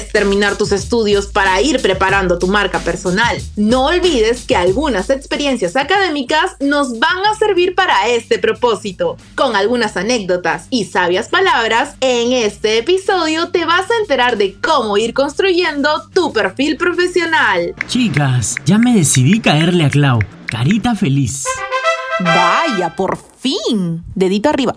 terminar tus estudios para ir preparando tu marca personal. No olvides que algunas experiencias académicas nos van a servir para este propósito. Con algunas anécdotas y sabias palabras, en este episodio te vas a enterar de cómo ir construyendo tu perfil profesional. Chicas, ya me decidí caerle a Clau. Carita feliz. Vaya, por fin. Dedito arriba.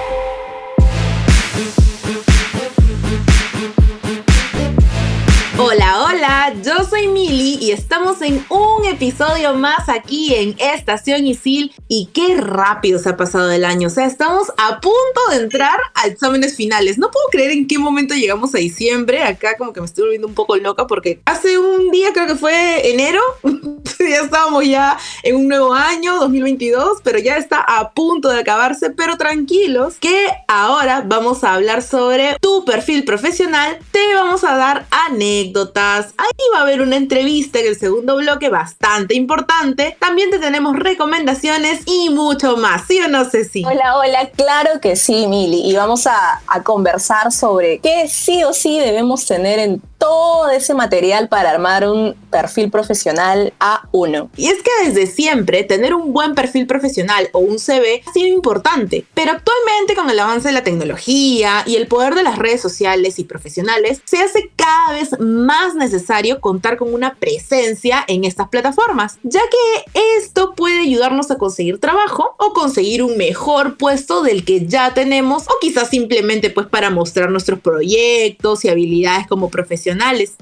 Yo soy Mili y estamos en un episodio más aquí en Estación Isil. Y qué rápido se ha pasado el año, o sea, estamos a punto de entrar a exámenes finales. No puedo creer en qué momento llegamos a diciembre, acá como que me estoy volviendo un poco loca porque hace un día, creo que fue enero, ya estábamos ya en un nuevo año, 2022, pero ya está a punto de acabarse, pero tranquilos que ahora vamos a hablar sobre tu perfil profesional, te vamos a dar anécdotas Ahí va a haber una entrevista en el segundo bloque bastante importante. También te tenemos recomendaciones y mucho más, ¿sí o no, Ceci? Hola, hola, claro que sí, Mili. Y vamos a, a conversar sobre qué sí o sí debemos tener en todo ese material para armar un perfil profesional A1. Y es que desde siempre tener un buen perfil profesional o un CV ha sido importante, pero actualmente con el avance de la tecnología y el poder de las redes sociales y profesionales, se hace cada vez más necesario contar con una presencia en estas plataformas, ya que esto puede ayudarnos a conseguir trabajo o conseguir un mejor puesto del que ya tenemos o quizás simplemente pues para mostrar nuestros proyectos y habilidades como profesionales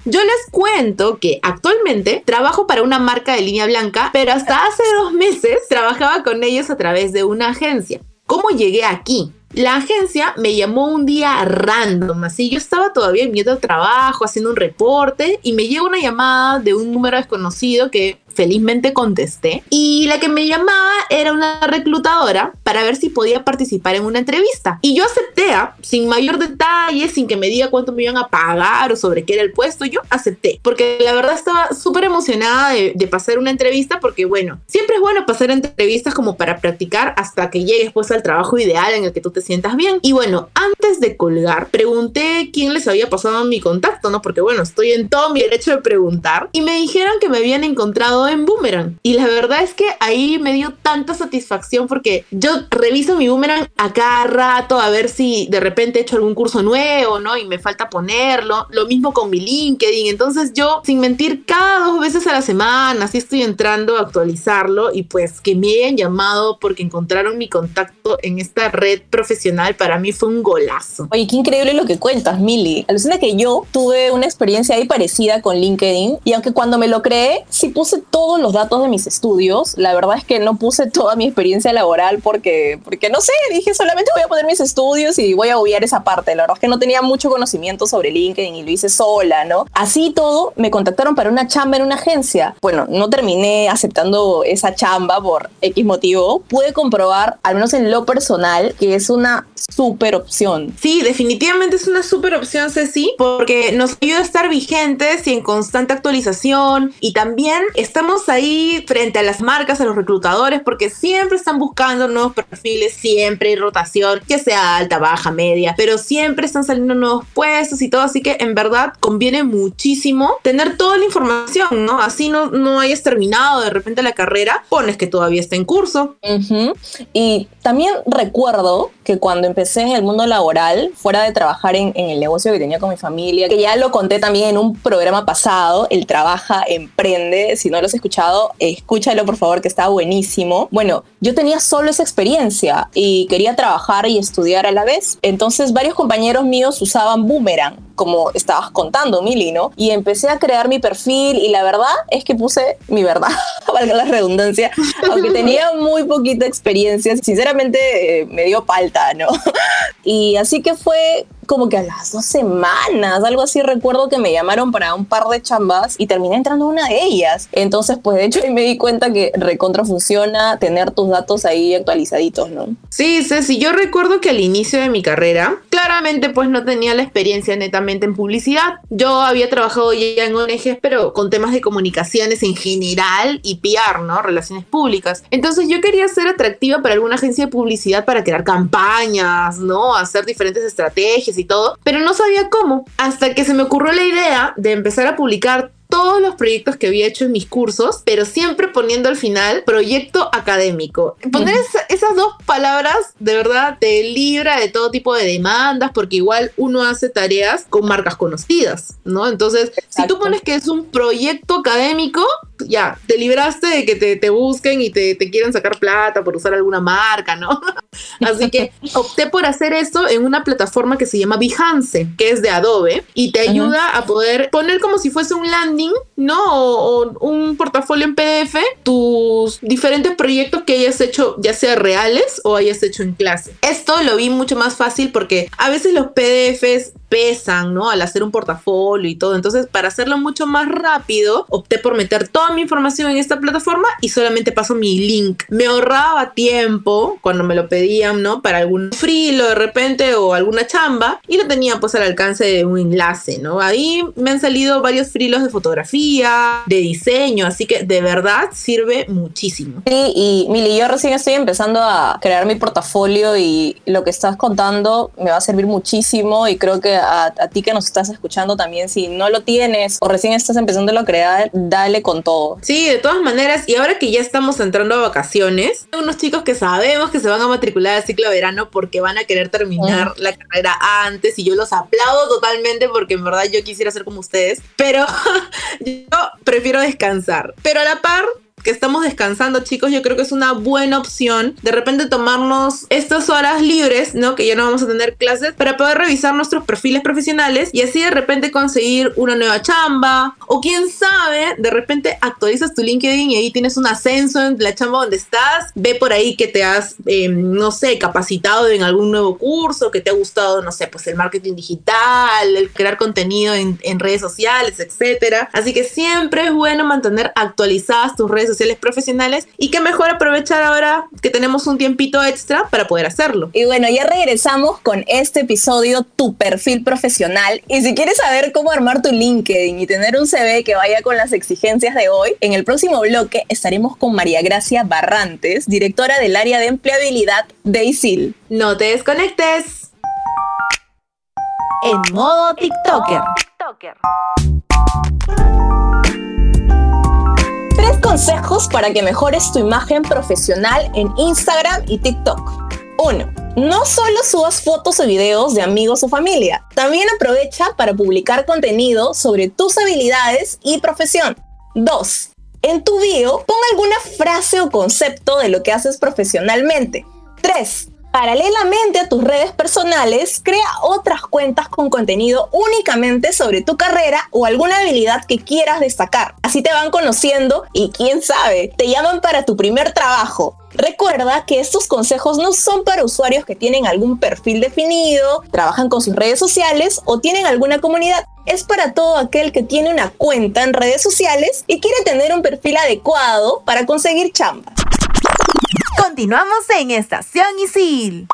yo les cuento que actualmente trabajo para una marca de línea blanca, pero hasta hace dos meses trabajaba con ellos a través de una agencia. ¿Cómo llegué aquí? La agencia me llamó un día random, así yo estaba todavía en mi otro trabajo haciendo un reporte y me llegó una llamada de un número desconocido que felizmente contesté. Y la que me llamaba era una reclutadora para ver si podía participar en una entrevista. Y yo acepté, ¿ah? sin mayor detalle, sin que me diga cuánto me iban a pagar o sobre qué era el puesto, yo acepté. Porque la verdad estaba súper emocionada de, de, pasar una entrevista porque, bueno, siempre es bueno pasar entrevistas como para practicar hasta que llegues pues al trabajo ideal en el que tú te sientas bien. Y bueno, antes de colgar, pregunté quién les había pasado mi contacto, ¿no? Porque bueno, estoy en todo mi derecho de preguntar. Y me dijeron que me habían encontrado en Boomerang. Y la verdad es que ahí me dio tanta satisfacción porque yo reviso mi Boomerang a cada rato a ver si de repente he hecho algún curso nuevo, ¿no? Y me falta ponerlo. Lo mismo con mi LinkedIn. Entonces yo, sin mentir, cada dos veces a la semana, así estoy entrando a actualizarlo y pues que me hayan llamado porque encontraron mi contacto en esta red profesional para mí fue un golazo. Oye, qué increíble lo que cuentas, Mili. Alucina que yo tuve una experiencia ahí parecida con LinkedIn y aunque cuando me lo creé, sí puse todos los datos de mis estudios. La verdad es que no puse toda mi experiencia laboral porque, porque no sé, dije solamente voy a poner mis estudios y voy a obviar esa parte. La verdad es que no tenía mucho conocimiento sobre LinkedIn y lo hice sola, ¿no? Así todo, me contactaron para una chamba en una agencia. Bueno, no terminé aceptando esa chamba por X motivo. Pude comprobar, al menos en lo personal, que es una súper opción. Sí, definitivamente es una súper opción, Ceci, porque nos ayuda a estar vigentes y en constante actualización y también estamos ahí frente a las marcas, a los reclutadores, porque siempre están buscando nuevos perfiles, siempre hay rotación, que sea alta, baja, media, pero siempre están saliendo nuevos puestos y todo, así que en verdad conviene muchísimo tener toda la información, ¿no? Así no, no hayas terminado de repente la carrera, pones que todavía está en curso. Y también recuerdo que cuando empecé en el mundo laboral, fuera de trabajar en, el negocio que tenía con mi familia, que ya lo conté también en un programa pasado, el Trabaja, Emprende, si no lo has escuchado, escúchalo por favor, que está buenísimo. Bueno, yo tenía solo esa experiencia y quería trabajar y estudiar a la vez. Entonces varios compañeros míos usaban Boomerang, como estabas contando, Mili, ¿no? Y empecé a crear mi perfil y la verdad es que puse mi verdad, valga la redundancia, aunque tenía muy poquita experiencia, sinceramente eh, me dio palta, ¿no? y así que fue como que a las dos semanas, algo así recuerdo que me llamaron para un par de chambas y terminé entrando una de ellas. Entonces, pues de hecho ahí me di cuenta que recontra funciona tener tus datos ahí actualizaditos, ¿no? Sí, Ceci, yo recuerdo que al inicio de mi carrera, claramente pues no tenía la experiencia netamente en publicidad. Yo había trabajado ya en ONGs, pero con temas de comunicaciones en general y PR, ¿no? Relaciones públicas. Entonces yo quería ser atractiva para alguna agencia de publicidad para crear campañas, ¿no? Hacer diferentes estrategias y todo, pero no sabía cómo. Hasta que se me ocurrió la idea de empezar a publicar todos los proyectos que había hecho en mis cursos, pero siempre poniendo al final proyecto académico. Poner esas dos palabras de verdad te libra de todo tipo de demandas, porque igual uno hace tareas con marcas conocidas, ¿no? Entonces, si tú pones que es un proyecto académico, ya, te libraste de que te, busquen y te, te, quieran sacar plata por usar alguna marca, ¿no? Así que opté por hacer esto en una plataforma que se llama Behance, que es de Adobe, y te ayuda a poder poner como si fuese un landing, ¿no? O, un portafolio en PDF, tus diferentes proyectos que hayas hecho, ya sea reales o hayas hecho en clase. Esto lo vi mucho más fácil porque a veces los PDFs pesan, ¿no? Al hacer un portafolio y todo. Entonces, para hacerlo mucho más rápido, opté por meter toda mi información en esta plataforma y solamente paso mi link. Me ahorraba tiempo cuando me lo pedían, ¿no? Para algún frilo de repente o alguna chamba y lo tenía pues al alcance de un enlace, ¿no? Ahí me han salido varios frilos de fotografía, de diseño, así que de verdad sirve muchísimo. Sí, y Mili, yo recién estoy empezando a crear mi portafolio y lo que estás contando me va a servir muchísimo y creo que a, ti que nos estás escuchando también, si no lo tienes o recién estás empezando a crear, dale con todo. Sí, de todas maneras, y ahora que ya estamos entrando a vacaciones, hay unos chicos que sabemos que se van a matricular al ciclo de verano porque van a querer terminar la carrera antes y yo los aplaudo totalmente porque en verdad yo quisiera ser como ustedes, pero yo prefiero descansar. Pero a la par, que estamos descansando, chicos, yo creo que es una buena opción de repente tomarnos estas horas libres, ¿no? Que ya no vamos a tener clases, para poder revisar nuestros perfiles profesionales y así de repente conseguir una nueva chamba o quién sabe, de repente actualizas tu LinkedIn y ahí tienes un ascenso en la chamba donde estás, ve por ahí que te has, em, no sé, capacitado en algún nuevo curso, que te ha gustado, no sé, pues el marketing digital, el crear contenido en, en redes sociales, etcétera. Así que siempre es bueno mantener actualizadas tus redes sociales profesionales y que mejor aprovechar ahora que tenemos un tiempito extra para poder hacerlo. Y bueno, ya regresamos con este episodio, tu perfil profesional. Y si quieres saber cómo armar tu LinkedIn y tener un CV que vaya con las exigencias de hoy, en el próximo bloque estaremos con María Gracia Barrantes, directora del área de empleabilidad de ISIL. No te desconectes. En modo TikToker. Consejos para que mejores tu imagen profesional en Instagram y TikTok. 1. No solo subas fotos o videos de amigos o familia, también aprovecha para publicar contenido sobre tus habilidades y profesión. 2. En tu bio, pon alguna frase o concepto de lo que haces profesionalmente. 3. Paralelamente a tus redes personales, crea otras cuentas con contenido únicamente sobre tu carrera o alguna habilidad que quieras destacar. Así te van conociendo y quién sabe, te llaman para tu primer trabajo. Recuerda que estos consejos no son para usuarios que tienen algún perfil definido, trabajan con sus redes sociales o tienen alguna comunidad. Es para todo aquel que tiene una cuenta en redes sociales y quiere tener un perfil adecuado para conseguir chamba. Continuamos en Estación Isil.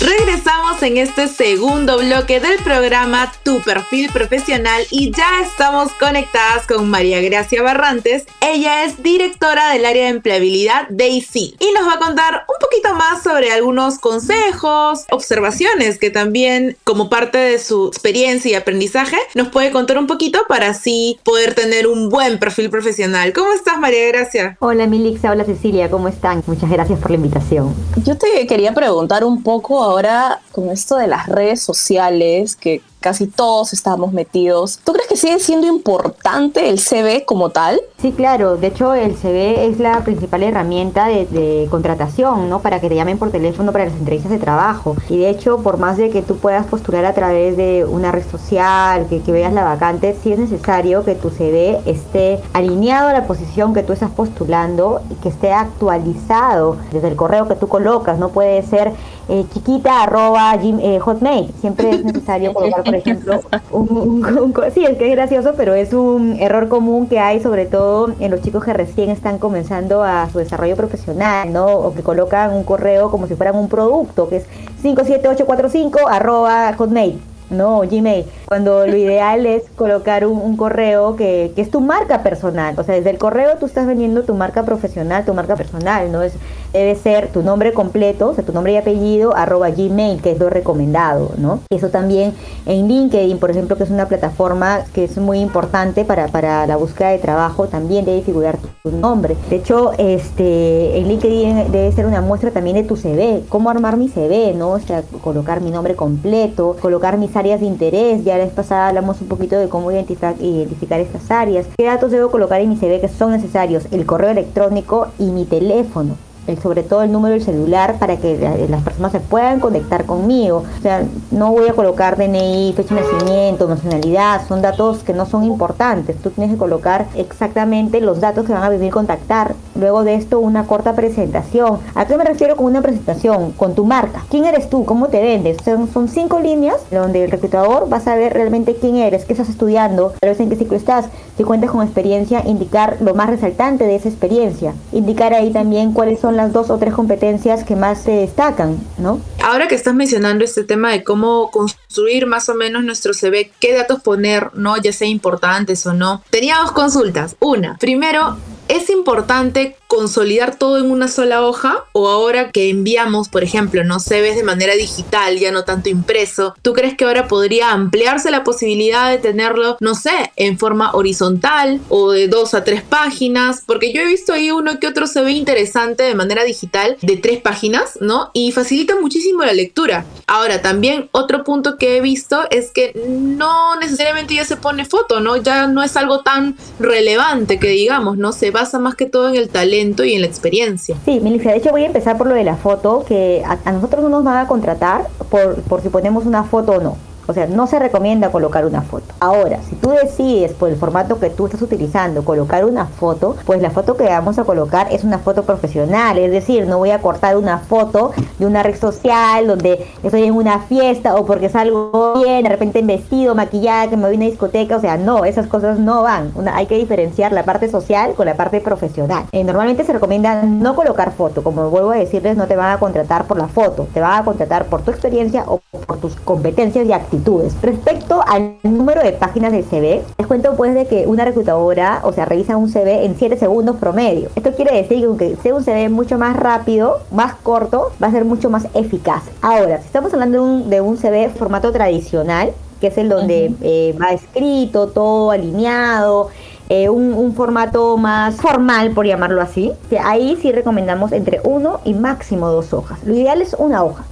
Regresamos en este segundo bloque del programa Tu perfil profesional y ya estamos conectadas con María Gracia Barrantes. Ella es directora del área de empleabilidad de ICIL y nos va a contar un poquito más sobre algunos consejos, observaciones que también como parte de su experiencia y aprendizaje nos puede contar un poquito para así poder tener un buen perfil profesional. ¿Cómo estás María Gracia? Hola Milixa, hola Cecilia, ¿cómo están? Muchas gracias por la invitación. Yo te quería preguntar un poco ahora esto de las redes sociales, que casi todos estamos metidos. ¿Tú crees que sigue siendo importante el CV como tal? Sí, claro. De hecho, el CV es la principal herramienta de, contratación, ¿no? Para que te llamen por teléfono para las entrevistas de trabajo. Y de hecho, por más de que tú puedas postular a través de una red social, que, que veas la vacante, sí es necesario que tu CV esté alineado a la posición que tú estás postulando y que esté actualizado desde el correo que tú colocas. No puede ser eh, chiquita arroba eh, hotmail. Siempre es necesario colocar, por ejemplo, un, sí, es que es gracioso, pero es un error común que hay sobre todo en los chicos que recién están comenzando a su desarrollo profesional, ¿no? O que colocan un correo como si fueran un producto, que es 57845 arroba hotmail. No, Gmail. Cuando lo ideal es colocar un, correo que, que, es tu marca personal. O sea, desde el correo tú estás vendiendo tu marca profesional, tu marca personal, ¿no? Es, debe ser tu nombre completo, o sea, tu nombre y apellido, arroba Gmail, que es lo recomendado, ¿no? Eso también en LinkedIn, por ejemplo, que es una plataforma que es muy importante para, para la búsqueda de trabajo, también debe figurar tu, nombre. De hecho, este, en LinkedIn debe ser una muestra también de tu CV, cómo armar mi CV, ¿no? O sea, colocar mi nombre completo, colocar mis áreas de interés, ya la vez pasada hablamos un poquito de cómo identificar, identificar estas áreas, qué datos debo colocar en mi CV que son necesarios, el correo electrónico y mi teléfono sobre todo el número del celular para que las personas se puedan conectar conmigo. O sea, no voy a colocar DNI, fecha de nacimiento, nacionalidad, son datos que no son importantes. Tú tienes que colocar exactamente los datos que van a venir contactar. Luego de esto, una corta presentación. ¿A qué me refiero con una presentación? Con tu marca. ¿Quién eres tú? ¿Cómo te vendes? Son, son cinco líneas donde el reclutador va a saber realmente quién eres, qué estás estudiando, tal vez en qué ciclo estás, si cuentas con experiencia, indicar lo más resaltante de esa experiencia. Indicar ahí también cuáles son las dos o tres competencias que más se destacan, ¿no? Ahora que estás mencionando este tema de cómo construir más o menos nuestro CV, qué datos poner, ¿no? Ya sea importantes o no. Tenía dos consultas. Una, primero, es importante consolidar todo en una sola hoja o ahora que enviamos, por ejemplo, no se ves de manera digital, ya no tanto impreso, ¿tú crees que ahora podría ampliarse la posibilidad de tenerlo, no sé, en forma horizontal o de dos a tres páginas? Porque yo he visto ahí uno que otro se ve interesante de manera digital de tres páginas, ¿no? Y facilita muchísimo la lectura. Ahora, también otro punto que he visto es que no necesariamente ya se pone foto, ¿no? Ya no es algo tan relevante que digamos, ¿no? Se basa más que todo en el talento y en la experiencia. Sí, Melissa, de hecho voy a empezar por lo de la foto, que a, nosotros no nos van a contratar por, por si ponemos una foto o no. O sea, no se recomienda colocar una foto. Ahora, si tú decides por el formato que tú estás utilizando colocar una foto, pues la foto que vamos a colocar es una foto profesional. Es decir, no voy a cortar una foto de una red social donde estoy en una fiesta o porque salgo bien, de repente en vestido, maquillada, que me voy a una discoteca. O sea, no, esas cosas no van. hay que diferenciar la parte social con la parte profesional. Eh, normalmente se recomienda no colocar foto. Como vuelvo a decirles, no te van a contratar por la foto. Te van a contratar por tu experiencia o por tus competencias y actividades Respecto al número de páginas del CV, les cuento pues de que una reclutadora, o sea, revisa un CV en 7 segundos promedio. Esto quiere decir que aunque sea un CV mucho más rápido, más corto, va a ser mucho más eficaz. Ahora, si estamos hablando de un, de un CV formato tradicional, que es el donde eh, va escrito, todo alineado, eh, un, un, formato más formal, por llamarlo así, ahí sí recomendamos entre uno y máximo dos hojas. Lo ideal es una hoja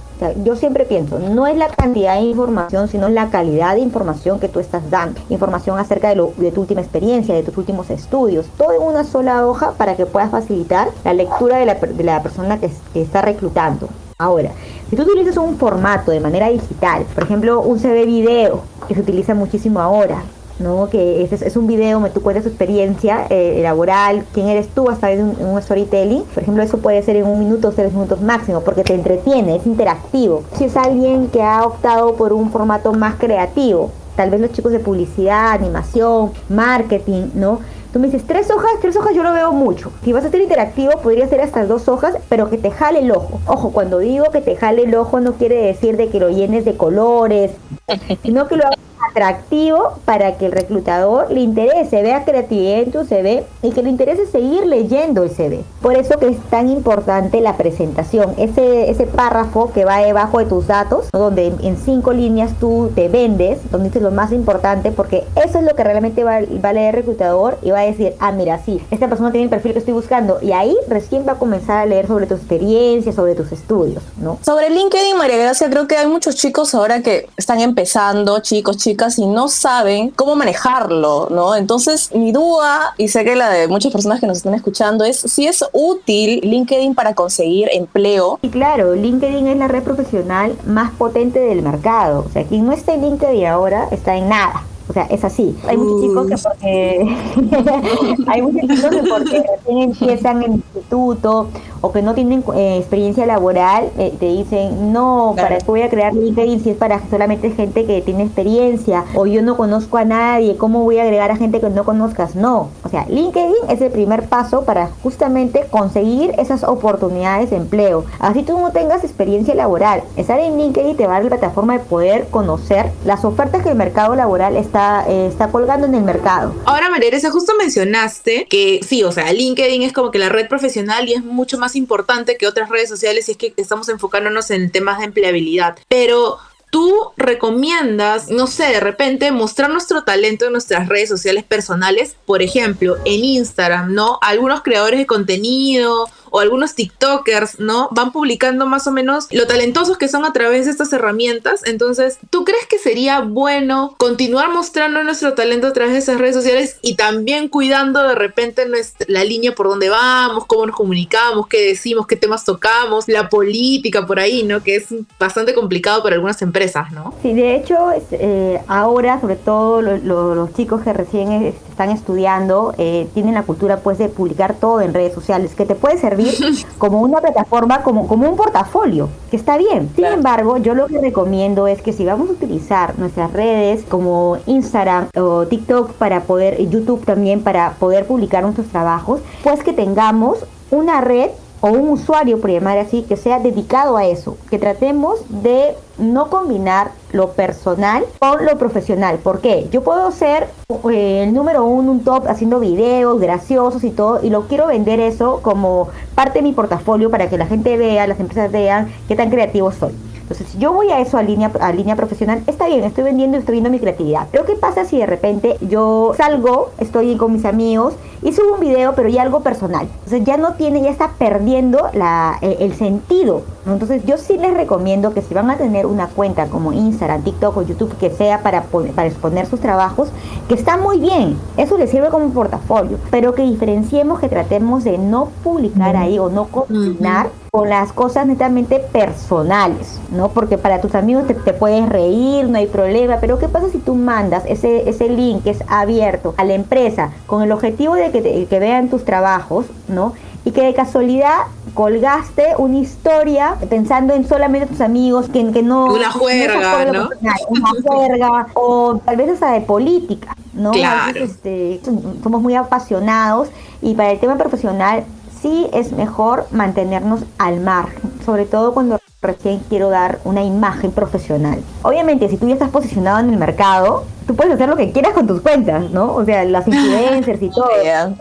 yo siempre pienso, no es la cantidad de información, sino la calidad de información que tú estás dando. Información acerca de, tu última experiencia, de tus últimos estudios, todo en una sola hoja para que puedas facilitar la lectura de la, persona que, está reclutando. Ahora, si tú utilizas un formato de manera digital, por ejemplo, un CV video, que se utiliza muchísimo ahora, ¿no? Que es, es un video donde tú cuentas tu experiencia eh, laboral, quién eres tú a través de un, un, storytelling. Por ejemplo, eso puede ser en un minuto o tres minutos máximo, porque te entretiene, es interactivo. Si es alguien que ha optado por un formato más creativo, tal vez los chicos de publicidad, animación, marketing, ¿no? Tú me dices, tres hojas, tres hojas yo lo veo mucho. Si vas a ser interactivo, podría ser hasta dos hojas, pero que te jale el ojo. Ojo, cuando digo que te jale el ojo no quiere decir de que lo llenes de colores, sino que lo hagas atractivo para que el reclutador le interese, vea creatividad en tu CV y que le interese seguir leyendo el CV. Por eso que es tan importante la presentación, ese, ese párrafo que va debajo de tus datos, donde en cinco líneas tú te vendes, donde dices lo más importante, porque eso es lo que realmente va, va a leer el reclutador y va a decir, ah, mira, sí, esta persona tiene el perfil que estoy buscando. Y ahí recién va a comenzar a leer sobre tu experiencia, sobre tus estudios, ¿no? Sobre LinkedIn, María Gracia, creo que hay muchos chicos ahora que están empezando, chicos, chicas, y no saben cómo manejarlo, ¿no? Entonces, mi duda, y sé que la de muchas personas que nos están escuchando, es si es útil LinkedIn para conseguir empleo. Y claro, LinkedIn es la red profesional más potente del mercado. O sea, quien no está en LinkedIn ahora está en nada. O sea, es así. Hay muchos chicos que porque hay muchos chicos que porque recién empiezan el instituto o que no tienen eh, experiencia laboral, eh, te dicen, no, ¿para qué voy a crear LinkedIn si es para solamente gente que tiene experiencia? O yo no conozco a nadie, ¿cómo voy a agregar a gente que no conozcas? No. LinkedIn es el primer paso para justamente conseguir esas oportunidades de empleo. Así tú no tengas experiencia laboral. Estar en LinkedIn te va a dar la plataforma de poder conocer las ofertas que el mercado laboral está, eh, está colgando en el mercado. Ahora, María Teresa, justo mencionaste que sí, o sea, LinkedIn es como que la red profesional y es mucho más importante que otras redes sociales si es que estamos enfocándonos en temas de empleabilidad. Pero tú recomiendas, no sé, de repente mostrar nuestro talento en nuestras redes sociales personales, por ejemplo, en Instagram, ¿no? Algunos creadores de contenido o algunos TikTokers, ¿no? Van publicando más o menos lo talentosos que son a través de estas herramientas. Entonces, ¿tú crees que sería bueno continuar mostrando nuestro talento a través de esas redes sociales y también cuidando de repente nuestra, la línea por donde vamos, cómo nos comunicamos, qué decimos, qué temas tocamos, la política por ahí, ¿no? Que es bastante complicado para algunas empresas, ¿no? Sí, de hecho, eh, ahora, sobre todo los chicos que recién están estudiando, eh, tienen la cultura pues de publicar todo en redes sociales, que te puede servir como una plataforma, como, como un portafolio, que está bien. Sin embargo, yo lo que recomiendo es que si vamos a utilizar nuestras redes como Instagram o TikTok para poder, YouTube también para poder publicar nuestros trabajos, pues que tengamos una red o un usuario, por llamar así, que sea dedicado a eso, que tratemos de no combinar lo personal con lo profesional. ¿Por qué? Yo puedo ser eh, el número uno, un top haciendo videos graciosos y todo, y lo quiero vender eso como parte de mi portafolio para que la gente vea, las empresas vean qué tan creativo soy. Entonces, si yo voy a eso a línea, a línea profesional, está bien, estoy vendiendo, estoy viendo mi creatividad. Pero ¿qué pasa si de repente yo salgo, estoy con mis amigos y subo un video, pero ya algo personal? Entonces ya no tiene, ya está perdiendo eh, el sentido. Entonces yo sí les recomiendo que si van a tener una cuenta como Instagram, TikTok o YouTube, que sea para, para exponer sus trabajos, que está muy bien, eso les sirve como portafolio, pero que diferenciemos, que tratemos de no publicar ahí o no combinar con las cosas netamente personales, ¿no? Porque para tus amigos te, puedes reír, no hay problema, pero ¿qué pasa si tú mandas ese, ese link que es abierto a la empresa con el objetivo de que, que vean tus trabajos, ¿no? y que de casualidad colgaste una historia pensando en solamente tus amigos, que, que no... Una juerga, ¿no? Una juerga, o tal vez hasta de política, ¿no? Claro. este, somos muy apasionados y para el tema profesional sí es mejor mantenernos al margen, sobre todo cuando recién quiero dar una imagen profesional. Obviamente, si tú ya estás posicionado en el mercado, tú puedes hacer lo que quieras con tus cuentas, ¿no? O sea, las influencers y todo.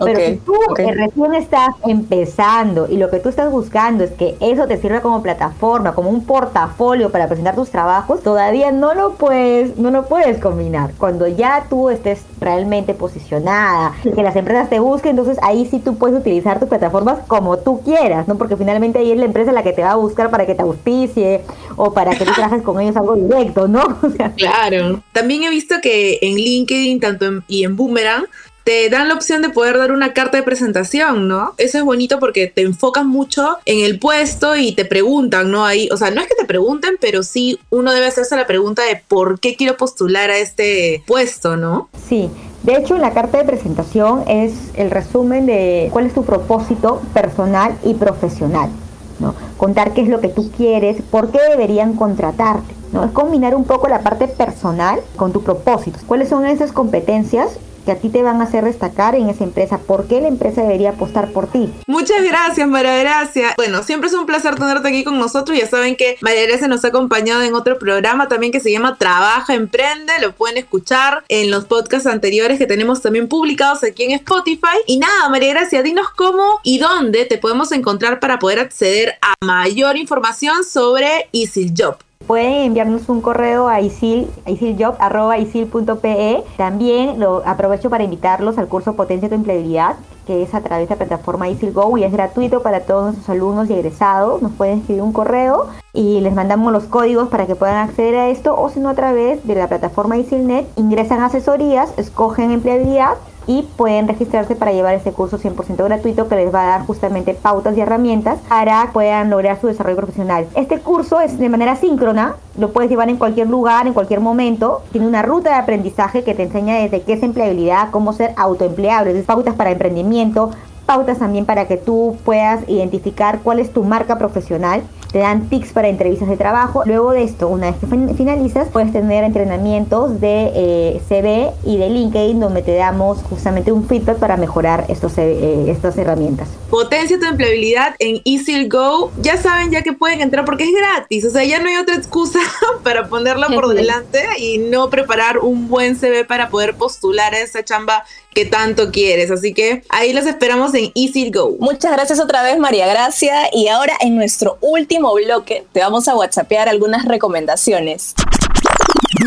Pero si tú recién estás empezando y lo que tú estás buscando es que eso te sirva como plataforma, como un portafolio para presentar tus trabajos, todavía no lo puedes, no lo puedes combinar. Cuando ya tú estés realmente posicionada y que las empresas te busquen, entonces ahí sí tú puedes utilizar tus plataformas como tú quieras, ¿no? Porque finalmente ahí es la empresa la que te va a buscar para que te auspicie o para que tú trabajes con ellos algo directo, ¿no? claro. También he visto que en LinkedIn tanto y en Boomerang te dan la opción de poder dar una carta de presentación, ¿no? Eso es bonito porque te enfocas mucho en el puesto y te preguntan, ¿no? Ahí, o sea, no es que te pregunten, pero sí uno debe hacerse la pregunta de por qué quiero postular a este puesto, ¿no? Sí. De hecho, la carta de presentación es el resumen de cuál es tu propósito personal y profesional. ¿No? Contar qué es lo que tú quieres, por qué deberían contratarte. ¿no? Es combinar un poco la parte personal con tu propósito. ¿Cuáles son esas competencias que a ti te van a hacer destacar en esa empresa. ¿Por qué la empresa debería apostar por ti? Muchas gracias, María Gracia. Bueno, siempre es un placer tenerte aquí con nosotros. Ya saben que María Gracia nos ha acompañado en otro programa también que se llama Trabaja, Emprende. Lo pueden escuchar en los podcasts anteriores que tenemos también publicados aquí en Spotify. Y nada, María Gracia, dinos cómo y dónde te podemos encontrar para poder acceder a mayor información sobre Easy Job. Pueden enviarnos un correo a isil, isiljob.isil.pe. También lo aprovecho para invitarlos al curso Potencia tu Empleabilidad, que es a través de la plataforma ISILGO y es gratuito para todos nuestros alumnos y egresados. Nos pueden escribir un correo y les mandamos los códigos para que puedan acceder a esto o si no a través de la plataforma ISILNet ingresan a asesorías, escogen empleabilidad y pueden registrarse para llevar este curso 100% gratuito que les va a dar justamente pautas y herramientas para que puedan lograr su desarrollo profesional. Este curso es de manera síncrona, lo puedes llevar en cualquier lugar, en cualquier momento. Tiene una ruta de aprendizaje que te enseña desde qué es empleabilidad, cómo ser autoempleable, pautas para emprendimiento, pautas también para que tú puedas identificar cuál es tu marca profesional. Te dan tips para entrevistas de trabajo. Luego de esto, una vez que finalizas, puedes tener entrenamientos de eh, CV y de LinkedIn donde te damos justamente un feedback para mejorar estos, eh, estas herramientas. Potencia tu empleabilidad en EasylGo. Ya saben ya que pueden entrar porque es gratis. O sea, ya no hay otra excusa para ponerla por delante y no preparar un buen CV para poder postular a esa chamba que tanto quieres. Así que ahí los esperamos en Easy Go. Muchas gracias otra vez, María Gracia. Y ahora en nuestro último bloque te vamos a WhatsAppear algunas recomendaciones.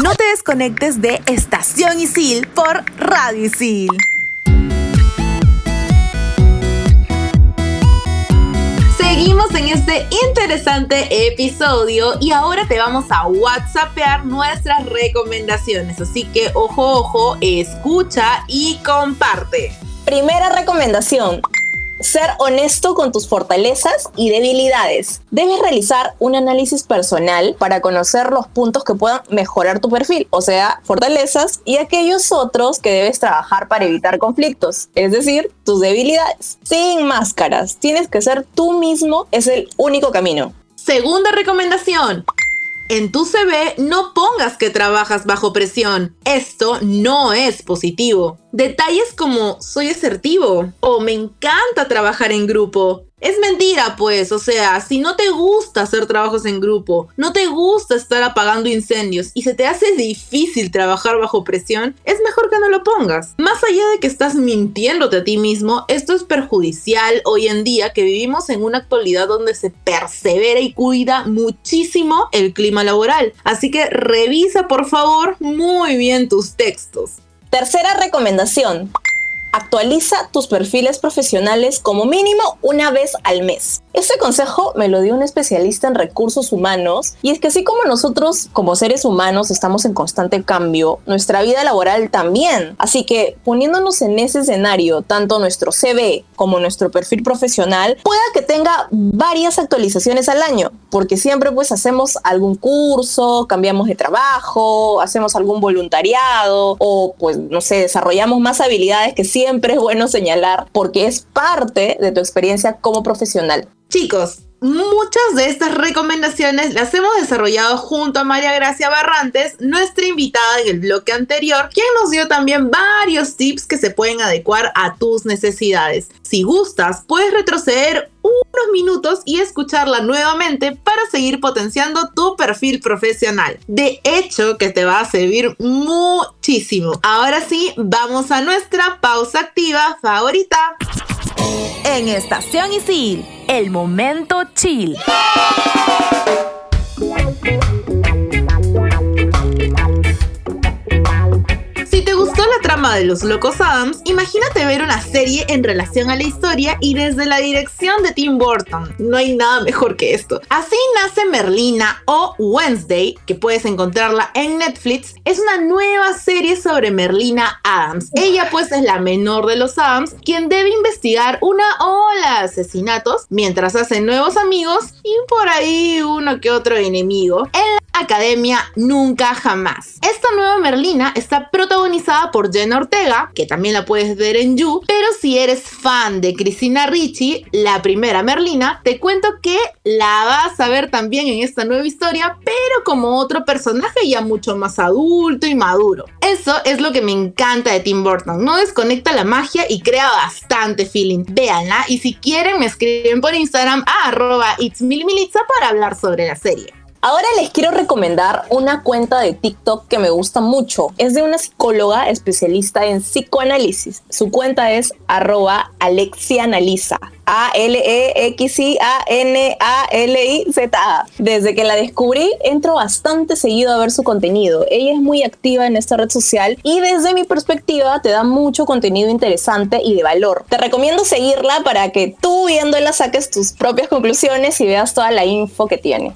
No te desconectes de Estación Isil por Radio Isil. Seguimos en este interesante episodio y ahora te vamos a WhatsAppear nuestras recomendaciones. Así que ojo, ojo, escucha y comparte. Primera recomendación, ser honesto con tus fortalezas y debilidades. Debes realizar un análisis personal para conocer los puntos que puedan mejorar tu perfil, o sea, fortalezas y aquellos otros que debes trabajar para evitar conflictos, es decir, tus debilidades. Sin máscaras, tienes que ser tú mismo, es el único camino. Segunda recomendación. En tu CV no pongas que trabajas bajo presión. Esto no es positivo. Detalles como soy asertivo o me encanta trabajar en grupo es mentira, pues, o sea, si no te gusta hacer trabajos en grupo, no te gusta estar apagando incendios y se te hace difícil trabajar bajo presión, es mejor que no lo pongas. Más allá de que estás mintiéndote a ti mismo, esto es perjudicial hoy en día que vivimos en una actualidad donde se persevera y cuida muchísimo el clima laboral. Así que revisa por favor muy bien tus textos. Tercera recomendación actualiza tus perfiles profesionales como mínimo una vez al mes. Este consejo me lo dio un especialista en recursos humanos y es que así como nosotros como seres humanos estamos en constante cambio, nuestra vida laboral también. Así que poniéndonos en ese escenario, tanto nuestro CV como nuestro perfil profesional pueda que tenga varias actualizaciones al año, porque siempre pues hacemos algún curso, cambiamos de trabajo, hacemos algún voluntariado o pues no sé, desarrollamos más habilidades que siempre es bueno señalar porque es parte de tu experiencia como profesional. Chicos, Muchas de estas recomendaciones las hemos desarrollado junto a María Gracia Barrantes, nuestra invitada en el bloque anterior, quien nos dio también varios tips que se pueden adecuar a tus necesidades. Si gustas, puedes retroceder unos minutos y escucharla nuevamente para seguir potenciando tu perfil profesional. De hecho, que te va a servir muchísimo. Ahora sí, vamos a nuestra pausa activa favorita. En Estación Isil, el momento chill. De los locos Adams, imagínate ver una serie en relación a la historia y desde la dirección de Tim Burton. No hay nada mejor que esto. Así nace Merlina o Wednesday, que puedes encontrarla en Netflix. Es una nueva serie sobre Merlina Adams. Ella pues es la menor de los Adams, quien debe investigar una ola de asesinatos mientras hace nuevos amigos y por ahí uno que otro enemigo. En Academia Nunca Jamás. Esta nueva Merlina está protagonizada por Jenna Ortega, que también la puedes ver en You, pero si eres fan de Cristina Ricci, la primera Merlina, te cuento que la vas a ver también en esta nueva historia, pero como otro personaje ya mucho más adulto y maduro. Eso es lo que me encanta de Tim Burton, no desconecta la magia y crea bastante feeling. Véanla y si quieren me escriben por Instagram a arroba para hablar sobre la serie. Ahora les quiero recomendar una cuenta de TikTok que me gusta mucho. Es de una psicóloga especialista en psicoanálisis. Su cuenta es arroba alexianaliza. A-L-E-X-I-A-N-A-L-I-Z-A. Desde que la descubrí, entro bastante seguido a ver su contenido. Ella es muy activa en esta red social y desde mi perspectiva te da mucho contenido interesante y de valor. Te recomiendo seguirla para que tú viéndola saques tus propias conclusiones y veas toda la info que tiene.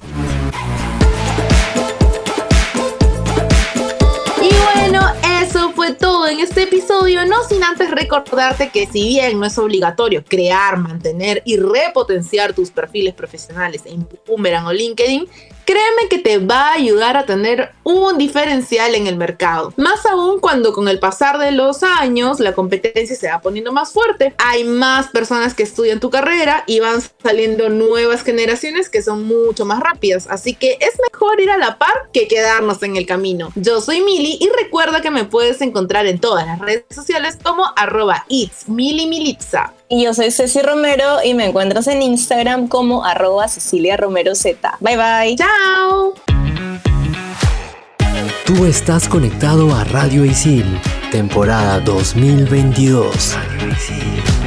Eso fue todo en este episodio, no sin antes recordarte que si bien no es obligatorio crear, mantener y repotenciar tus perfiles profesionales en Boomerang o LinkedIn, créeme que te va a ayudar a tener un diferencial en el mercado. Más aún cuando con el pasar de los años la competencia se va poniendo más fuerte. Hay más personas que estudian tu carrera y van saliendo nuevas generaciones que son mucho más rápidas. Así que es mejor ir a la par que quedarnos en el camino. Yo soy Mili y recuerda que me puedes encontrar en todas las redes sociales como arroba it's Militza. Y yo soy Ceci Romero y me encuentras en Instagram como arroba Cecilia Romero Z. Bye bye. Chao. Tú estás conectado a Radio Isil, temporada 2022. Radio Isil.